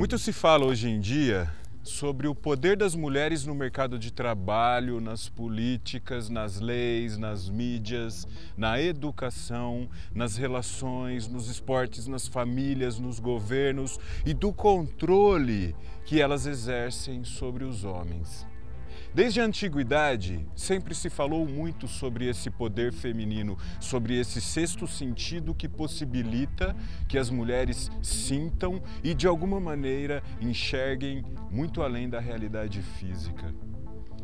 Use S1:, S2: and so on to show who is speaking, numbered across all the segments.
S1: Muito se fala hoje em dia sobre o poder das mulheres no mercado de trabalho, nas políticas, nas leis, nas mídias, na educação, nas relações, nos esportes, nas famílias, nos governos e do controle que elas exercem sobre os homens. Desde a antiguidade, sempre se falou muito sobre esse poder feminino, sobre esse sexto sentido que possibilita que as mulheres sintam e, de alguma maneira, enxerguem muito além da realidade física.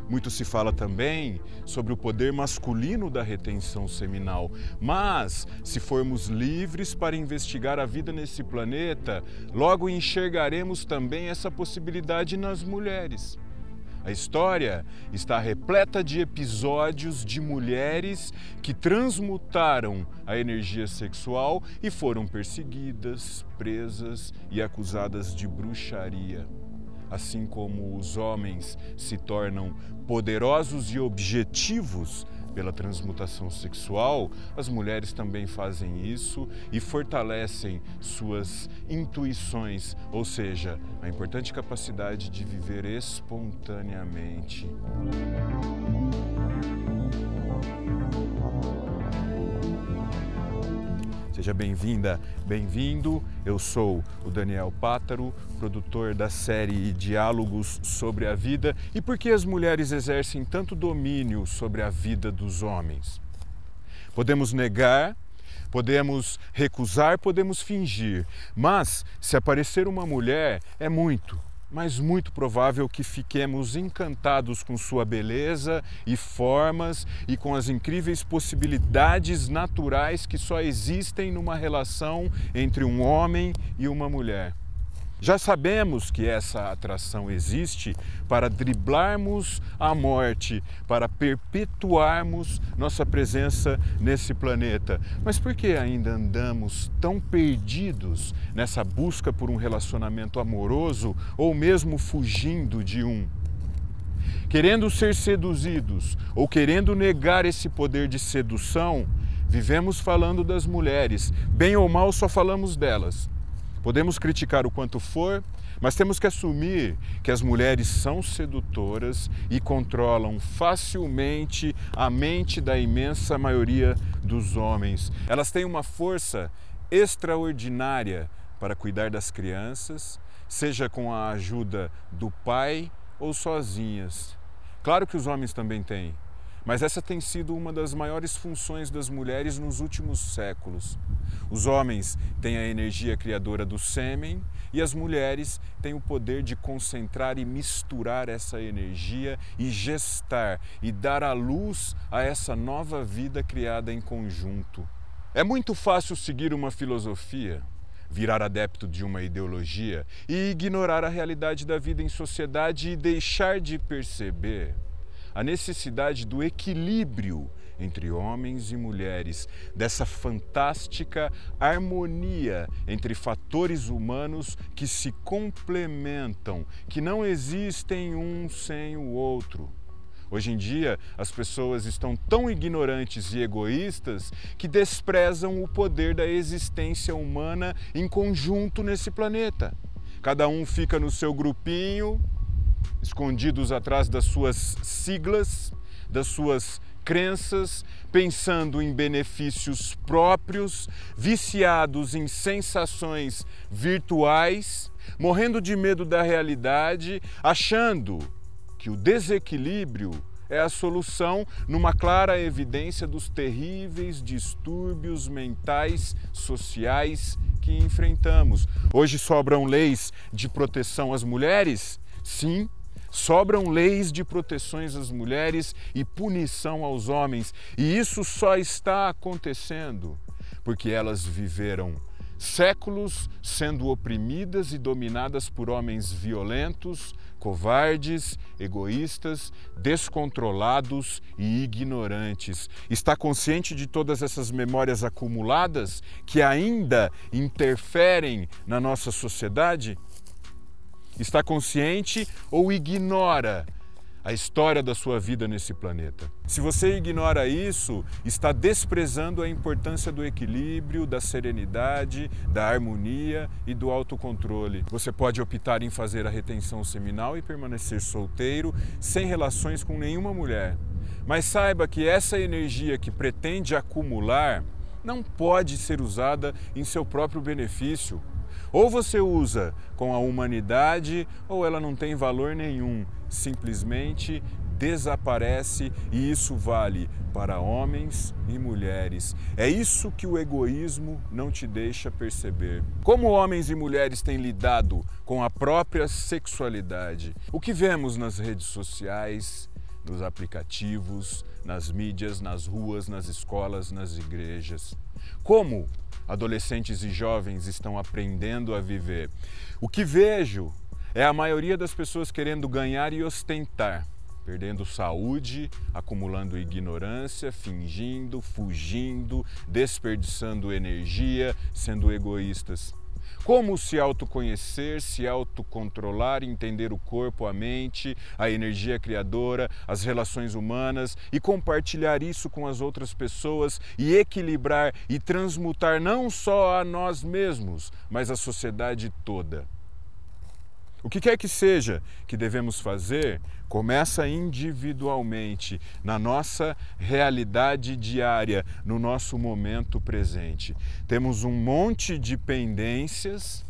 S1: Muito se fala também sobre o poder masculino da retenção seminal, mas se formos livres para investigar a vida nesse planeta, logo enxergaremos também essa possibilidade nas mulheres. A história está repleta de episódios de mulheres que transmutaram a energia sexual e foram perseguidas, presas e acusadas de bruxaria. Assim como os homens se tornam poderosos e objetivos pela transmutação sexual, as mulheres também fazem isso e fortalecem suas intuições, ou seja, a importante capacidade de viver espontaneamente. Seja bem-vinda, bem-vindo. Eu sou o Daniel Pátaro, produtor da série Diálogos sobre a Vida e por que as mulheres exercem tanto domínio sobre a vida dos homens. Podemos negar, podemos recusar, podemos fingir, mas se aparecer uma mulher é muito, mas muito provável que fiquemos encantados com sua beleza e formas e com as incríveis possibilidades naturais que só existem numa relação entre um homem e uma mulher. Já sabemos que essa atração existe para driblarmos a morte, para perpetuarmos nossa presença nesse planeta. Mas por que ainda andamos tão perdidos nessa busca por um relacionamento amoroso ou mesmo fugindo de um? Querendo ser seduzidos ou querendo negar esse poder de sedução, vivemos falando das mulheres, bem ou mal só falamos delas. Podemos criticar o quanto for, mas temos que assumir que as mulheres são sedutoras e controlam facilmente a mente da imensa maioria dos homens. Elas têm uma força extraordinária para cuidar das crianças, seja com a ajuda do pai ou sozinhas. Claro que os homens também têm, mas essa tem sido uma das maiores funções das mulheres nos últimos séculos. Os homens têm a energia criadora do sêmen e as mulheres têm o poder de concentrar e misturar essa energia e gestar e dar à luz a essa nova vida criada em conjunto. É muito fácil seguir uma filosofia, virar adepto de uma ideologia e ignorar a realidade da vida em sociedade e deixar de perceber a necessidade do equilíbrio entre homens e mulheres, dessa fantástica harmonia entre fatores humanos que se complementam, que não existem um sem o outro. Hoje em dia, as pessoas estão tão ignorantes e egoístas que desprezam o poder da existência humana em conjunto nesse planeta. Cada um fica no seu grupinho, escondidos atrás das suas siglas, das suas crenças, pensando em benefícios próprios, viciados em sensações virtuais, morrendo de medo da realidade, achando que o desequilíbrio é a solução numa clara evidência dos terríveis distúrbios mentais, sociais que enfrentamos. Hoje sobram leis de proteção às mulheres? Sim, Sobram leis de proteções às mulheres e punição aos homens, e isso só está acontecendo porque elas viveram séculos sendo oprimidas e dominadas por homens violentos, covardes, egoístas, descontrolados e ignorantes. Está consciente de todas essas memórias acumuladas que ainda interferem na nossa sociedade? Está consciente ou ignora a história da sua vida nesse planeta. Se você ignora isso, está desprezando a importância do equilíbrio, da serenidade, da harmonia e do autocontrole. Você pode optar em fazer a retenção seminal e permanecer solteiro, sem relações com nenhuma mulher. Mas saiba que essa energia que pretende acumular não pode ser usada em seu próprio benefício. Ou você usa com a humanidade, ou ela não tem valor nenhum, simplesmente desaparece e isso vale para homens e mulheres. É isso que o egoísmo não te deixa perceber. Como homens e mulheres têm lidado com a própria sexualidade? O que vemos nas redes sociais, nos aplicativos, nas mídias, nas ruas, nas escolas, nas igrejas? Como adolescentes e jovens estão aprendendo a viver. O que vejo é a maioria das pessoas querendo ganhar e ostentar, perdendo saúde, acumulando ignorância, fingindo, fugindo, desperdiçando energia, sendo egoístas. Como se autoconhecer, se autocontrolar, entender o corpo, a mente, a energia criadora, as relações humanas e compartilhar isso com as outras pessoas e equilibrar e transmutar não só a nós mesmos, mas a sociedade toda. O que quer que seja que devemos fazer, começa individualmente, na nossa realidade diária, no nosso momento presente. Temos um monte de pendências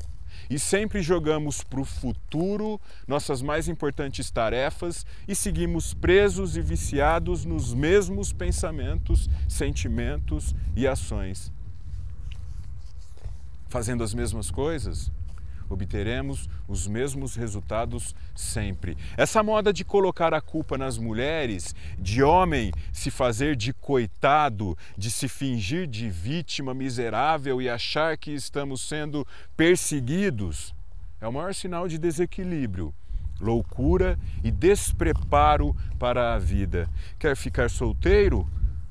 S1: e sempre jogamos para o futuro nossas mais importantes tarefas e seguimos presos e viciados nos mesmos pensamentos, sentimentos e ações. Fazendo as mesmas coisas, obteremos os mesmos resultados sempre. Essa moda de colocar a culpa nas mulheres, de homem se fazer de coitado, de se fingir de vítima miserável e achar que estamos sendo perseguidos, é o maior sinal de desequilíbrio loucura e despreparo para a vida. Quer ficar solteiro?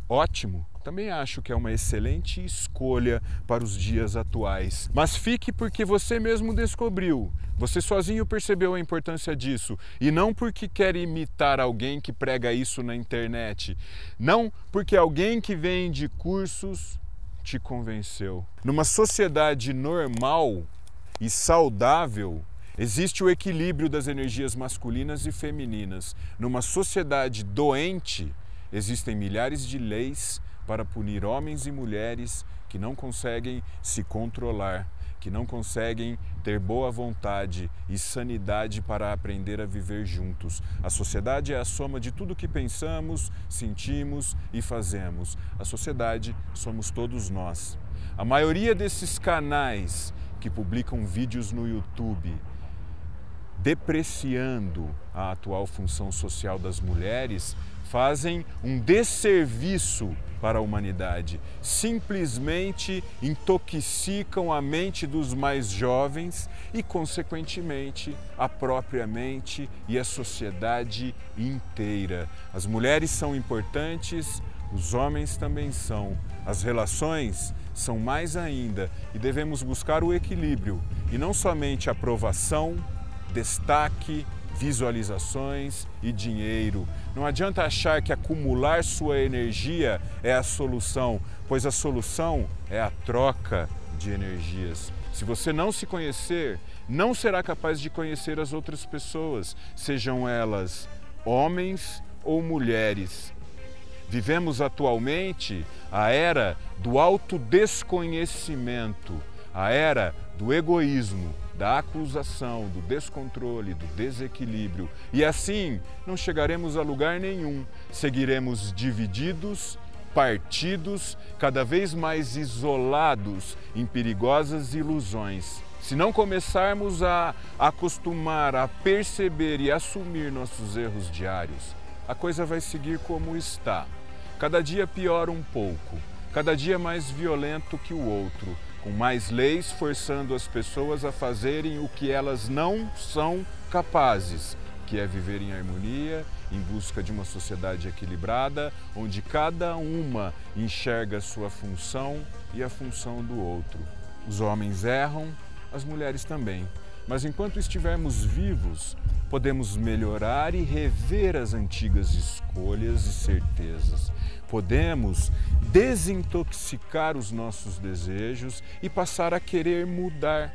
S1: Ótimo! Também acho que é uma excelente escolha para os dias atuais. Mas fique porque você mesmo descobriu. Você sozinho percebeu a importância disso e não porque quer imitar alguém que prega isso na internet. Não porque alguém que vende cursos te convenceu. Numa sociedade normal e saudável, Existe o equilíbrio das energias masculinas e femininas. Numa sociedade doente, existem milhares de leis para punir homens e mulheres que não conseguem se controlar, que não conseguem ter boa vontade e sanidade para aprender a viver juntos. A sociedade é a soma de tudo que pensamos, sentimos e fazemos. A sociedade somos todos nós. A maioria desses canais que publicam vídeos no YouTube depreciando a atual função social das mulheres fazem um desserviço para a humanidade. Simplesmente intoxicam a mente dos mais jovens e, consequentemente, a própria mente e a sociedade inteira. As mulheres são importantes, os homens também são. As relações são mais ainda e devemos buscar o equilíbrio e não somente aprovação, destaque, visualizações e dinheiro. Não adianta achar que acumular sua energia é a solução, pois a solução é a troca de energias. Se você não se conhecer, não será capaz de conhecer as outras pessoas, sejam elas homens ou mulheres. Vivemos atualmente a era do autodesconhecimento, a era do egoísmo, da acusação, do descontrole, do desequilíbrio. E assim não chegaremos a lugar nenhum. Seguiremos divididos, partidos, cada vez mais isolados em perigosas ilusões. Se não começarmos a acostumar a perceber e assumir nossos erros diários, a coisa vai seguir como está. Cada dia pior um pouco, cada dia mais violento que o outro, com mais leis forçando as pessoas a fazerem o que elas não são capazes, que é viver em harmonia, em busca de uma sociedade equilibrada, onde cada uma enxerga sua função e a função do outro. Os homens erram, as mulheres também. Mas enquanto estivermos vivos, podemos melhorar e rever as antigas escolhas e certezas. Podemos desintoxicar os nossos desejos e passar a querer mudar,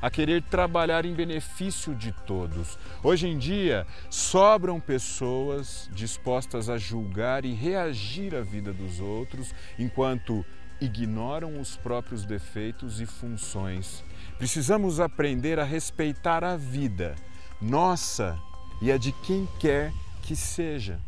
S1: a querer trabalhar em benefício de todos. Hoje em dia, sobram pessoas dispostas a julgar e reagir à vida dos outros, enquanto ignoram os próprios defeitos e funções. Precisamos aprender a respeitar a vida, nossa e a de quem quer que seja.